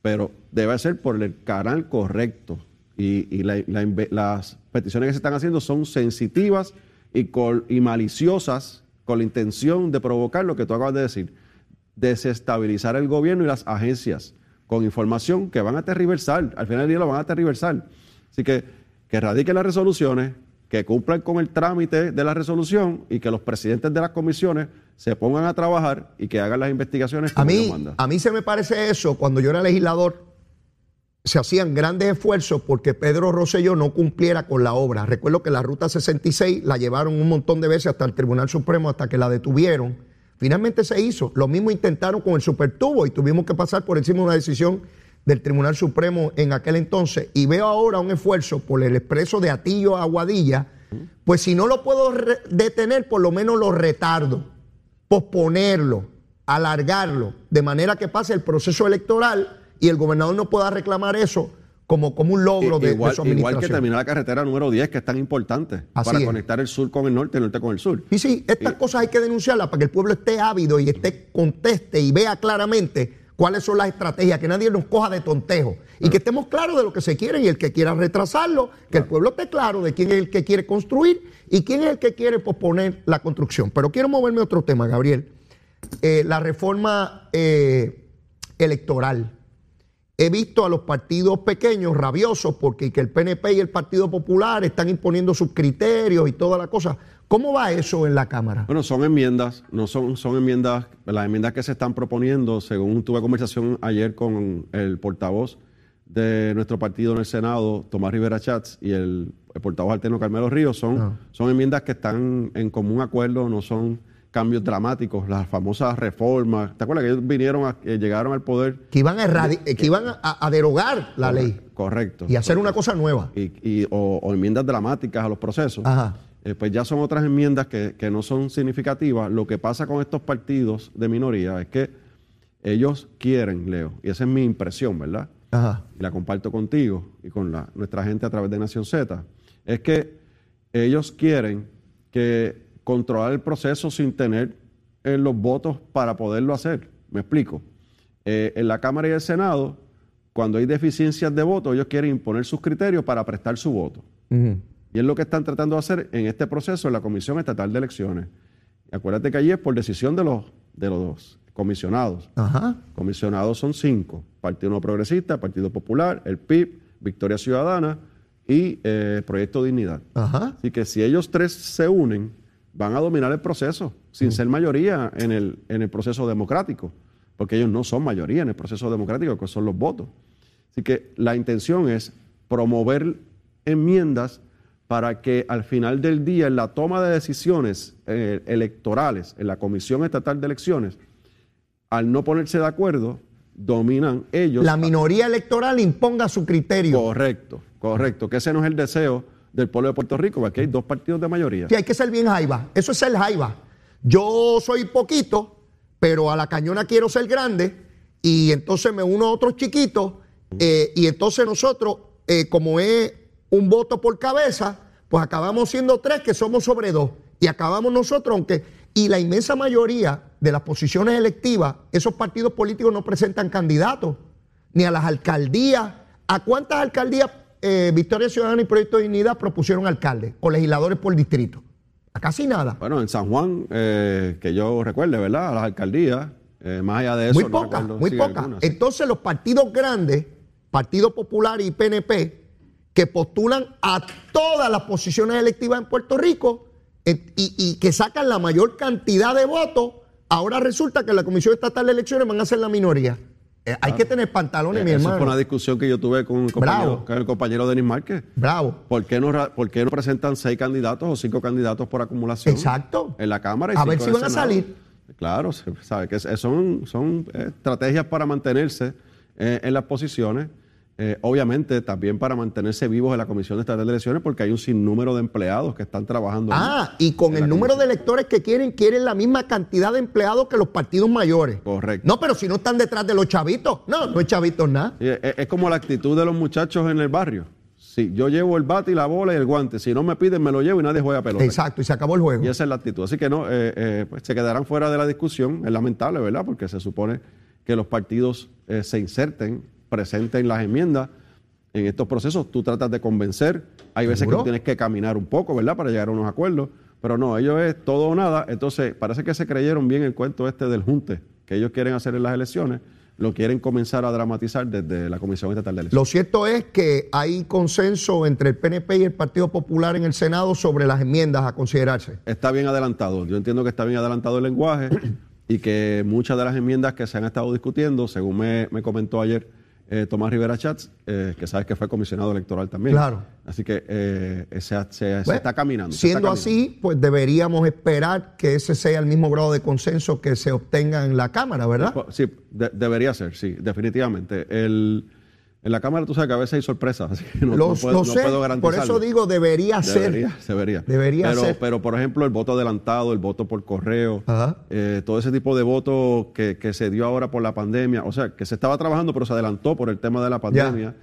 pero debe ser por el canal correcto. Y, y la- la inve- las peticiones que se están haciendo son sensitivas y, col- y maliciosas con la intención de provocar lo que tú acabas de decir, desestabilizar el gobierno y las agencias con información que van a tergiversar. Al final del día lo van a tergiversar. Así que que radiquen las resoluciones, que cumplan con el trámite de la resolución y que los presidentes de las comisiones se pongan a trabajar y que hagan las investigaciones A como mí, Dios manda. a mí se me parece eso cuando yo era legislador. Se hacían grandes esfuerzos porque Pedro Rosselló no cumpliera con la obra. Recuerdo que la Ruta 66 la llevaron un montón de veces hasta el Tribunal Supremo hasta que la detuvieron. Finalmente se hizo. Lo mismo intentaron con el supertubo y tuvimos que pasar por encima de una decisión del Tribunal Supremo en aquel entonces. Y veo ahora un esfuerzo por el expreso de Atillo a Aguadilla. Pues si no lo puedo detener, por lo menos lo retardo posponerlo, alargarlo, de manera que pase el proceso electoral y el gobernador no pueda reclamar eso como, como un logro de, de igual, su igual que administración. terminar la carretera número 10, que es tan importante Así para es. conectar el sur con el norte y el norte con el sur. Y sí, estas cosas hay que denunciarlas para que el pueblo esté ávido y esté conteste y vea claramente cuáles son las estrategias, que nadie nos coja de tontejo y que estemos claros de lo que se quiere y el que quiera retrasarlo, que el pueblo esté claro de quién es el que quiere construir y quién es el que quiere posponer la construcción. Pero quiero moverme a otro tema, Gabriel. Eh, la reforma eh, electoral. He visto a los partidos pequeños rabiosos porque que el PNP y el Partido Popular están imponiendo sus criterios y toda la cosa. ¿Cómo va eso en la Cámara? Bueno, son enmiendas, no son, son enmiendas, las enmiendas que se están proponiendo, según tuve conversación ayer con el portavoz de nuestro partido en el Senado, Tomás Rivera Chats, y el, el portavoz alterno Carmelo Ríos, son, Ah. son enmiendas que están en común acuerdo, no son cambios dramáticos, las famosas reformas. ¿Te acuerdas que ellos vinieron, a, que llegaron al poder? Que iban a, erradi- eh, que iban a, a derogar la ley Correcto. y hacer una cosa nueva. y, y- o, o enmiendas dramáticas a los procesos, Ajá. Eh, pues ya son otras enmiendas que, que no son significativas. Lo que pasa con estos partidos de minoría es que ellos quieren, Leo, y esa es mi impresión, ¿verdad? Ajá. Y la comparto contigo y con la- nuestra gente a través de Nación Z, es que ellos quieren que controlar el proceso sin tener eh, los votos para poderlo hacer. Me explico. Eh, en la Cámara y el Senado, cuando hay deficiencias de votos, ellos quieren imponer sus criterios para prestar su voto. Y es lo que están tratando de hacer en este proceso en la Comisión Estatal de Elecciones. Y acuérdate que allí es por decisión de los, de los comisionados. Ajá. Comisionados son cinco: Partido No Progresista, Partido Popular, el PIB, Victoria Ciudadana y eh, Proyecto Dignidad. Ajá. Así que si ellos tres se unen, van a dominar el proceso, sin ser mayoría en el, en el proceso democrático, porque ellos no son mayoría en el proceso democrático, que son los votos. Así que la intención es promover enmiendas para que al final del día, en la toma de decisiones eh, electorales, en la Comisión Estatal de Elecciones, al no ponerse de acuerdo, dominan ellos. La minoría electoral imponga su criterio. Correcto, correcto, que ese no es el deseo del pueblo de Puerto Rico, porque aquí hay dos partidos de mayoría. Sí, hay que ser bien jaiba. Eso es ser jaiba. Yo soy poquito, pero a la cañona quiero ser grande y entonces me uno a otros chiquitos eh, y entonces nosotros, eh, como es un voto por cabeza, pues acabamos siendo tres que somos sobre dos y acabamos nosotros, aunque y la inmensa mayoría de las posiciones electivas, esos partidos políticos no presentan candidatos ni a las alcaldías. ¿A cuántas alcaldías eh, Victoria Ciudadana y Proyecto de Dignidad propusieron alcaldes o legisladores por distrito? A casi nada. Bueno, en San Juan, eh, que yo recuerde, ¿verdad? A las alcaldías, eh, más allá de eso. Muy no poca, recuerdo muy si poca. alguna, sí. Entonces los partidos grandes, Partido Popular y PNP, que postulan a todas las posiciones electivas en Puerto Rico eh, y, y que sacan la mayor cantidad de votos, ahora resulta que la Comisión Estatal de Elecciones van a ser la minoría. Eh, hay que tener pantalones, mi Esa hermano. fue una discusión que yo tuve con el compañero, con el compañero Denis Márquez. Bravo. ¿Por qué, no, ¿Por qué no presentan seis candidatos o cinco candidatos por acumulación? Exacto. En la Cámara. y A ver si van a salir. Claro, sabe que son, son eh, estrategias para mantenerse eh, en las posiciones. Eh, obviamente también para mantenerse vivos en la Comisión Estatal de Elecciones porque hay un sinnúmero de empleados que están trabajando. Ah, y con el número de electores que quieren, quieren la misma cantidad de empleados que los partidos mayores. Correcto. No, pero si no están detrás de los chavitos. No, no es chavitos nada. Sí, Es, es como la actitud de los muchachos en el barrio. Si yo llevo el bate y la bola y el guante, si no me piden me lo llevo y nadie juega pelota. Exacto, y se acabó el juego. Y esa es la actitud. Así que no, eh, eh, pues se quedarán fuera de la discusión. Es lamentable, ¿verdad? Porque se supone que los partidos eh, se inserten, presenten las enmiendas en estos procesos. Tú tratas de convencer. Hay veces Seguro. que tú tienes que caminar un poco, ¿verdad? Para llegar a unos acuerdos. Pero no, ellos es todo o nada. Entonces, parece que se creyeron bien el cuento este del junte que ellos quieren hacer en las elecciones. Lo quieren comenzar a dramatizar desde la Comisión Estatal de Elecciones. Lo cierto es que hay consenso entre el PNP y el Partido Popular en el Senado sobre las enmiendas a considerarse. Está bien adelantado. Yo entiendo que está bien adelantado el lenguaje y que muchas de las enmiendas que se han estado discutiendo, según me, me comentó ayer eh, Tomás Rivera Chats, eh, que sabes que fue comisionado electoral también. Claro. Así que eh, se, se- se está caminando. está Siendo caminando. así, pues deberíamos esperar que ese sea el mismo grado de consenso que se obtenga en la Cámara, ¿verdad? Sí, de- debería ser, sí, definitivamente. El, en la Cámara tú sabes que a veces hay sorpresas, así que no, puedo, no sé, puedo por eso digo debería, Debería, ser. debería. Debería pero, ser. Pero, por ejemplo, el voto adelantado, el voto por correo, eh, todo ese tipo de voto que, que se dio ahora por la pandemia, o sea, que se estaba trabajando, pero se adelantó por el tema de la pandemia,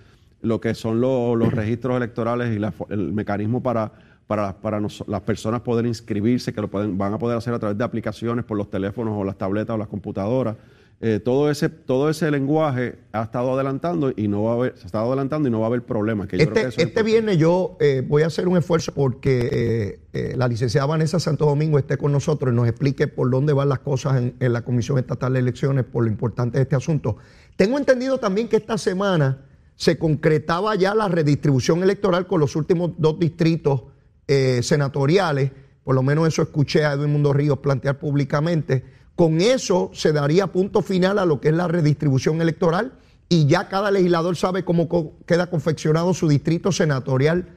lo que son lo- los registros electorales y la el mecanismo para, para, para nos- las personas poder inscribirse, que lo pueden, van a poder hacer a través de aplicaciones por los teléfonos o las tabletas o las computadoras. Eh, todo ese todo ese lenguaje ha estado adelantando y no va a haber se ha estado adelantando y no va a haber problema que yo creo que Este, eso este viernes yo eh, voy a hacer un esfuerzo porque eh, la licenciada Vanessa Santo Domingo esté con nosotros y nos explique por dónde van las cosas en, en la Comisión Estatal de Elecciones, por lo importante de este asunto. Tengo entendido también que esta semana se concretaba ya la redistribución electoral con los últimos dos distritos senatoriales, por lo menos eso escuché a Edwin Mundo Ríos plantear públicamente. Con eso se daría punto final a lo que es la redistribución electoral y ya cada legislador sabe cómo co- queda confeccionado su distrito senatorial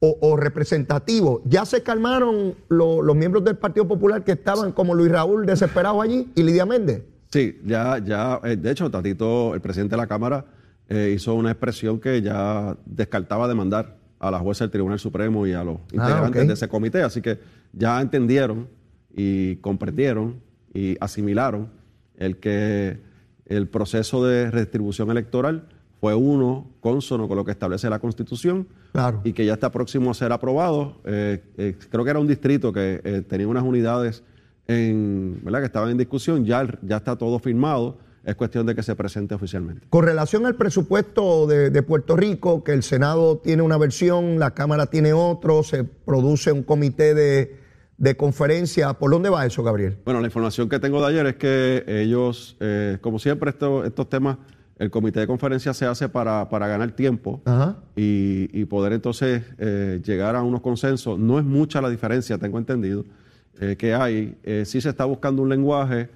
o, o representativo. Ya se calmaron lo- los miembros del Partido Popular que estaban como Luis Raúl desesperados allí y Lidia Méndez. Sí, ya, ya, eh, de hecho, Tatito, el presidente de la Cámara, eh, hizo una expresión que ya descartaba demandar a la jueza del Tribunal Supremo y a los integrantes ok. de ese comité, así que ya entendieron y comprendieron y asimilaron el que el proceso de redistribución electoral fue uno consono con lo que establece la Constitución Claro. y que ya está próximo a ser aprobado. Eh, eh, creo que era un distrito que eh, tenía unas unidades en, ¿verdad? que estaban en discusión, ya, ya está todo firmado, es cuestión de que se presente oficialmente. Con relación al presupuesto de, de Puerto Rico, que el Senado tiene una versión, la Cámara tiene otro, se produce un comité de, de conferencia. ¿Por dónde va eso, Gabriel? Bueno, la información que tengo de ayer es que ellos, eh, como siempre, esto- estos temas, el comité de conferencia se hace para, para ganar tiempo y, y poder entonces eh, llegar a unos consensos. No es mucha la diferencia, tengo entendido, eh, que hay. Sí se está buscando un lenguaje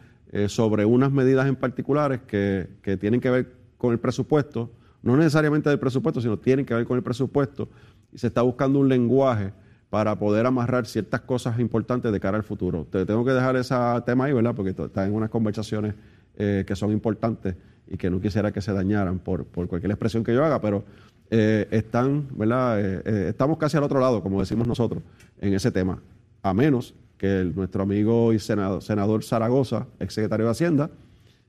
sobre unas medidas en particulares que, que tienen que ver con el presupuesto, no necesariamente del presupuesto, sino tienen que ver con el presupuesto, y se está buscando un lenguaje para poder amarrar ciertas cosas importantes de cara al futuro. Te tengo que dejar ese tema ahí, ¿verdad? Porque está en unas conversaciones eh, que son importantes y que no quisiera que se dañaran por, por cualquier expresión que yo haga, pero eh, están, ¿verdad? Eh, estamos casi al otro lado, como decimos nosotros, en ese tema. A menos que nuestro amigo y senador, senador Zaragoza, ex secretario de Hacienda,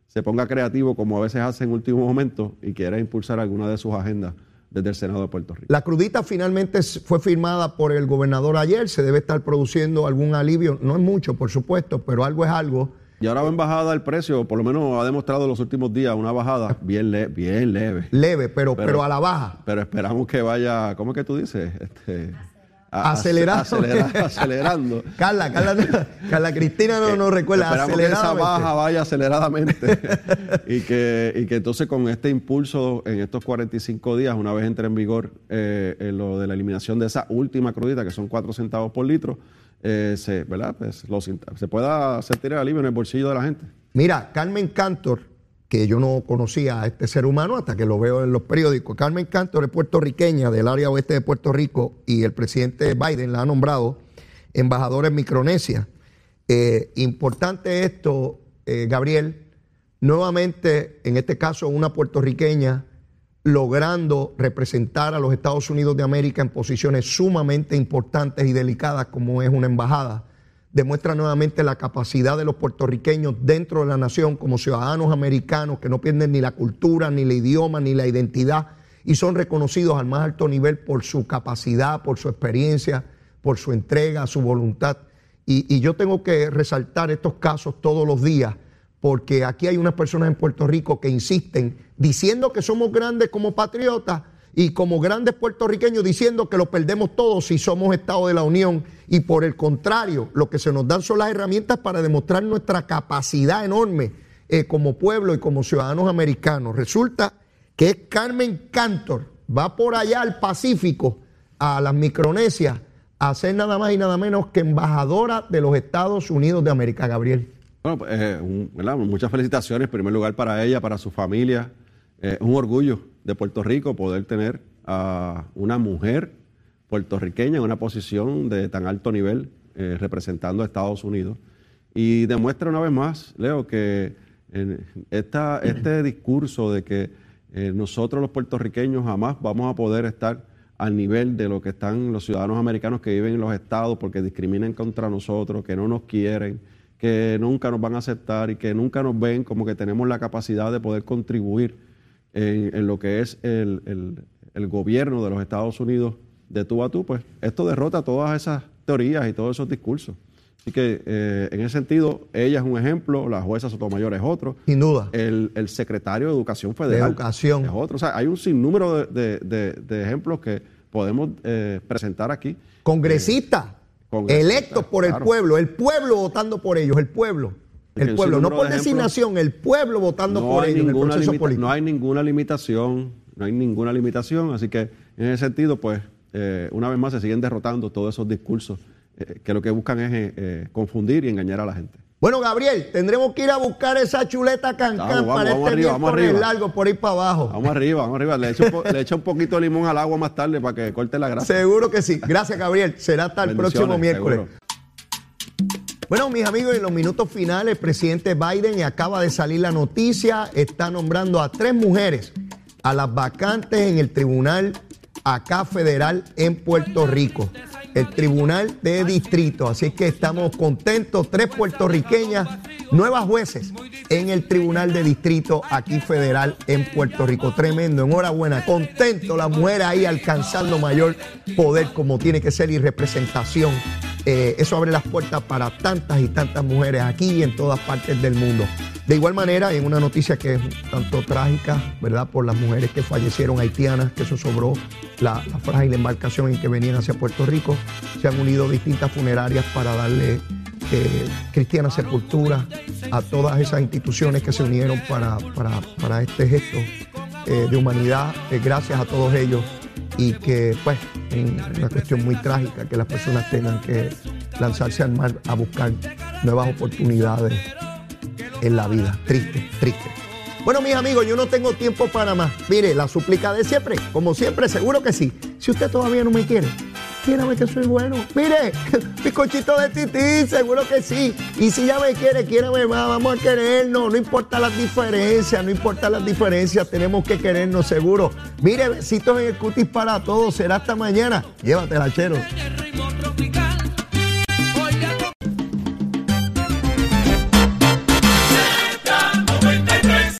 se ponga creativo como a veces hace en último momento y quiera impulsar alguna de sus agendas desde el Senado de Puerto Rico. La crudita finalmente fue firmada por el gobernador ayer, se debe estar produciendo algún alivio, no es mucho, por supuesto, pero algo es algo. Y ahora va en bajada el precio, por lo menos ha demostrado en los últimos días una bajada bien, le- bien leve. Leve, pero, pero, Pero- a la baja. Pero esperamos que vaya, ¿cómo es que tú dices? Este, a- Acelerando. acelera- acelerando. Carla, Carla, Carla Cristina no nos recuerda. Esperamos que esa baja vaya aceleradamente y, que, y que entonces con este impulso en estos 45 días, una vez entre en vigor eh, en lo de la eliminación de esa última crudita, que son 4 centavos por litro, eh, se, ¿verdad? Pues, lo se pueda sentir el alivio en el bolsillo de la gente. Mira, Carmen Cantor, que yo no conocía a este ser humano hasta que lo veo en los periódicos. Carmen Cantor es puertorriqueña del área oeste de Puerto Rico y el presidente Biden la ha nombrado embajadora en Micronesia. Eh, importante esto, eh, Gabriel, nuevamente, en este caso, una puertorriqueña logrando representar a los Estados Unidos de América en posiciones sumamente importantes y delicadas como es una embajada demuestra nuevamente la capacidad de los puertorriqueños dentro de la nación como ciudadanos americanos que no pierden ni la cultura, ni el idioma, ni la identidad y son reconocidos al más alto nivel por su capacidad, por su experiencia, por su entrega, su voluntad. Y, yo tengo que resaltar estos casos todos los días porque aquí hay unas personas en Puerto Rico que insisten diciendo que somos grandes como patriotas y como grandes puertorriqueños diciendo que lo perdemos todos si somos Estado de la Unión y por el contrario, lo que se nos dan son las herramientas para demostrar nuestra capacidad enorme eh, como pueblo y como ciudadanos americanos. Resulta que es Carmen Cantor, va por allá al Pacífico, a las Micronesias, a ser nada más y nada menos que embajadora de los Estados Unidos de América, Gabriel. Bueno, pues, eh, muchas felicitaciones en primer lugar para ella, para su familia. Es un orgullo de Puerto Rico poder tener a una mujer puertorriqueña en una posición de tan alto nivel eh, representando a Estados Unidos. Y demuestra una vez más, Leo, que en esta, este discurso de que eh, nosotros los puertorriqueños jamás vamos a poder estar al nivel de lo que están los ciudadanos americanos que viven en los estados porque discriminan contra nosotros, que no nos quieren, que nunca nos van a aceptar y que nunca nos ven como que tenemos la capacidad de poder contribuir en, lo que es el, gobierno de los Estados Unidos de tú a tú, pues esto derrota todas esas teorías y todos esos discursos. Así que eh, en ese sentido, ella es un ejemplo, la jueza Sotomayor es otro. Sin duda. El, secretario de Educación Federal Educación. es otro. O sea, hay un sinnúmero de, ejemplos que podemos eh, presentar aquí. Congresistas, electos por el pueblo, el pueblo votando por ellos, el pueblo. El pueblo, no por designación, el pueblo votando por ellos en el proceso político. No hay ninguna limitación, no hay ninguna limitación, así que en ese sentido, pues, eh, una vez más se siguen derrotando todos esos discursos eh, que lo que buscan es eh, confundir y engañar a la gente. Bueno, Gabriel, tendremos que ir a buscar esa chuleta cancán para este arriba, largo por ir para abajo. Vamos arriba, vamos arriba. Le echo, un poquito de limón al agua más tarde para que corte la grasa. Seguro que sí. Gracias, Gabriel. Será hasta el próximo miércoles. Bueno, mis amigos, en los minutos finales, el presidente Biden acaba de salir la noticia, está nombrando a tres mujeres a las vacantes en el tribunal acá federal en Puerto Rico, el tribunal de distrito. Así que estamos contentos, tres puertorriqueñas, nuevas jueces en el tribunal de distrito aquí federal en Puerto Rico. Tremendo, enhorabuena, contento la mujer ahí alcanzando mayor poder como tiene que ser y representación eh, eso abre las puertas para tantas y tantas mujeres aquí y en todas partes del mundo. De igual manera, en una noticia que es tanto trágica, ¿verdad? Por las mujeres que fallecieron haitianas, que eso sobró la, frágil embarcación en que venían hacia Puerto Rico, se han unido distintas funerarias para darle eh, cristiana sepultura a todas esas instituciones que se unieron para, para, este gesto eh, de humanidad. gracias a todos ellos y que pues es una cuestión muy trágica que las personas tengan que lanzarse al mar a buscar nuevas oportunidades en la vida. Triste, triste. Bueno, mis amigos, yo no tengo tiempo para más. Mire, la súplica de siempre, como siempre, seguro que sí. Si usted todavía no me quiere, Quírame que soy bueno. Mire, bizcochito de tití, seguro que sí. Y si ya me quiere, quiérame más, vamos a querernos. No importa las diferencias, no importa las diferencias, tenemos que querernos seguro. Mire, besitos en el cutis para todos. Será hasta mañana. Llévatela, chero.